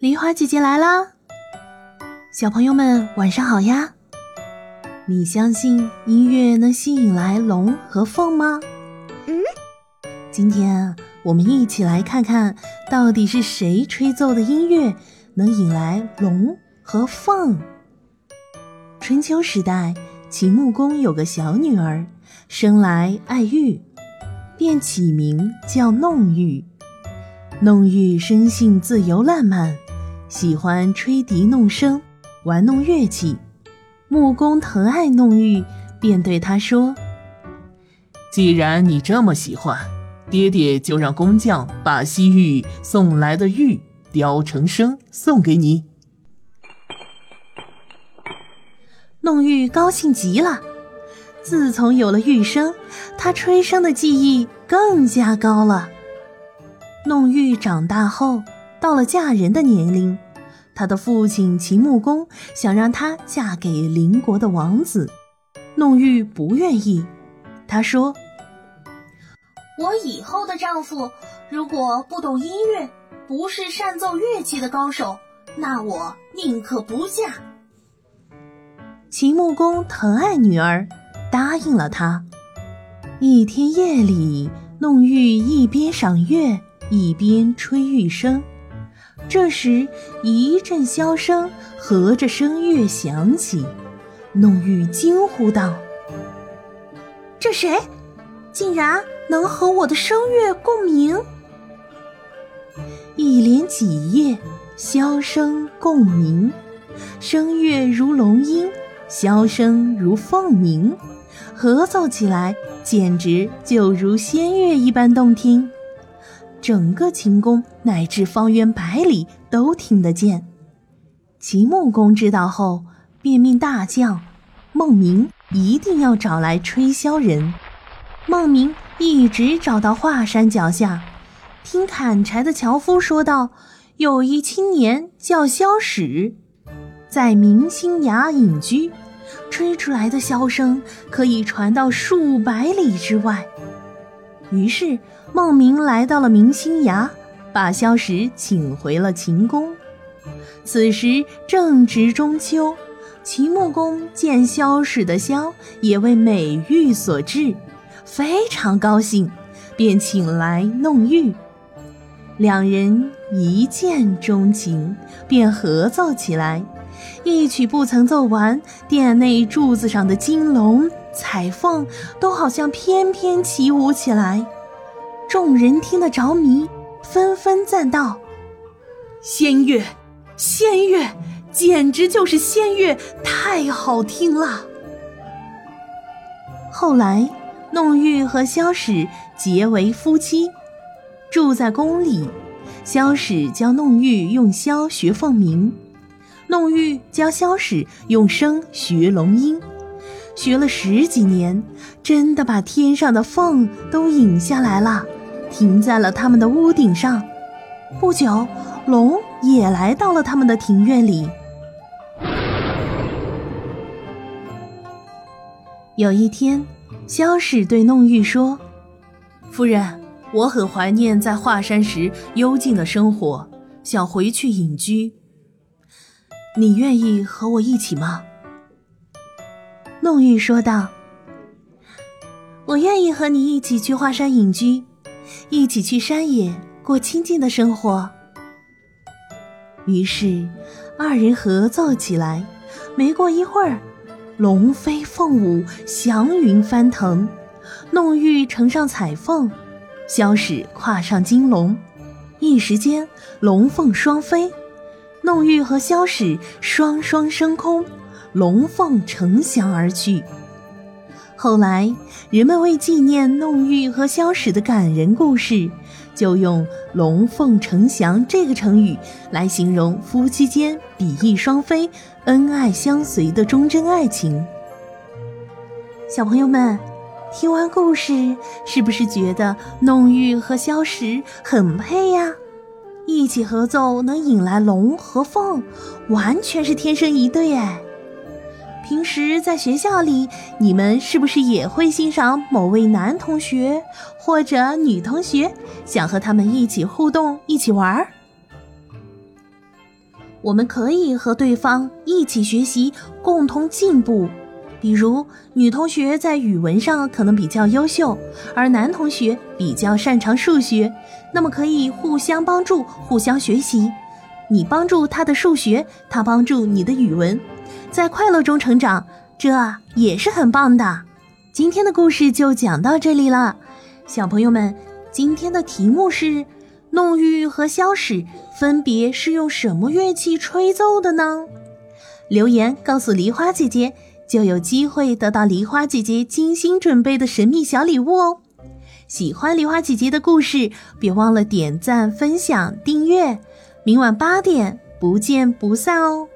梨花姐姐来啦！小朋友们晚上好呀！你相信音乐能吸引来龙和凤吗？嗯。今天我们一起来看看到底是谁吹奏的音乐能引来龙和凤。春秋时代，秦穆公有个小女儿，生来爱玉，便起名叫弄玉。弄玉生性自由烂漫。喜欢吹笛弄声，玩弄乐器。木工疼爱弄玉，便对他说：“既然你这么喜欢，爹爹就让工匠把西域送来的玉雕成声，送给你。”弄玉高兴极了。自从有了玉声，他吹笙的技艺更加高了。弄玉长大后。到了嫁人的年龄，她的父亲秦穆公想让她嫁给邻国的王子，弄玉不愿意。她说：“我以后的丈夫如果不懂音乐，不是善奏乐器的高手，那我宁可不嫁。”秦穆公疼爱女儿，答应了她。一天夜里，弄玉一边赏月，一边吹玉笙。这时，一阵箫声和着声乐响起，弄玉惊呼道：“这谁？竟然能和我的声乐共鸣？”一连几夜，箫声共鸣，声乐如龙音，箫声如凤鸣，合奏起来简直就如仙乐一般动听。整个秦宫乃至方圆百里都听得见。秦穆公知道后，便命大将孟明一定要找来吹箫人。孟明一直找到华山脚下，听砍柴的樵夫说道：“有一青年叫萧史，在明星崖隐居，吹出来的箫声可以传到数百里之外。”于是。孟明来到了明星崖，把萧史请回了秦宫。此时正值中秋，秦穆公见萧史的箫也为美玉所制，非常高兴，便请来弄玉。两人一见钟情，便合奏起来。一曲不曾奏完，殿内柱子上的金龙、彩凤都好像翩翩起舞起来。众人听得着迷，纷纷赞道：“仙乐，仙乐，简直就是仙乐，太好听了。”后来，弄玉和萧史结为夫妻，住在宫里。萧史教弄玉用箫学凤鸣，弄玉教萧史用笙学龙音，学了十几年，真的把天上的凤都引下来了。停在了他们的屋顶上。不久，龙也来到了他们的庭院里。有一天，萧史对弄玉说：“夫人，我很怀念在华山时幽静的生活，想回去隐居。你愿意和我一起吗？”弄玉说道：“我愿意和你一起去华山隐居。”一起去山野过清静的生活。于是，二人合奏起来。没过一会儿，龙飞凤舞，祥云翻腾。弄玉乘上彩凤，萧史跨上金龙，一时间龙凤双飞。弄玉和萧史双双升空，龙凤呈祥而去。后来，人们为纪念弄玉和萧史的感人故事，就用“龙凤呈祥”这个成语来形容夫妻间比翼双飞、恩爱相随的忠贞爱情。小朋友们，听完故事，是不是觉得弄玉和萧史很配呀？一起合奏能引来龙和凤，完全是天生一对哎！平时在学校里，你们是不是也会欣赏某位男同学或者女同学，想和他们一起互动、一起玩儿？我们可以和对方一起学习，共同进步。比如，女同学在语文上可能比较优秀，而男同学比较擅长数学，那么可以互相帮助，互相学习。你帮助他的数学，他帮助你的语文，在快乐中成长，这也是很棒的。今天的故事就讲到这里了，小朋友们，今天的题目是：弄玉和萧史分别是用什么乐器吹奏的呢？留言告诉梨花姐姐。就有机会得到梨花姐姐精心准备的神秘小礼物哦！喜欢梨花姐姐的故事，别忘了点赞、分享、订阅。明晚八点不见不散哦！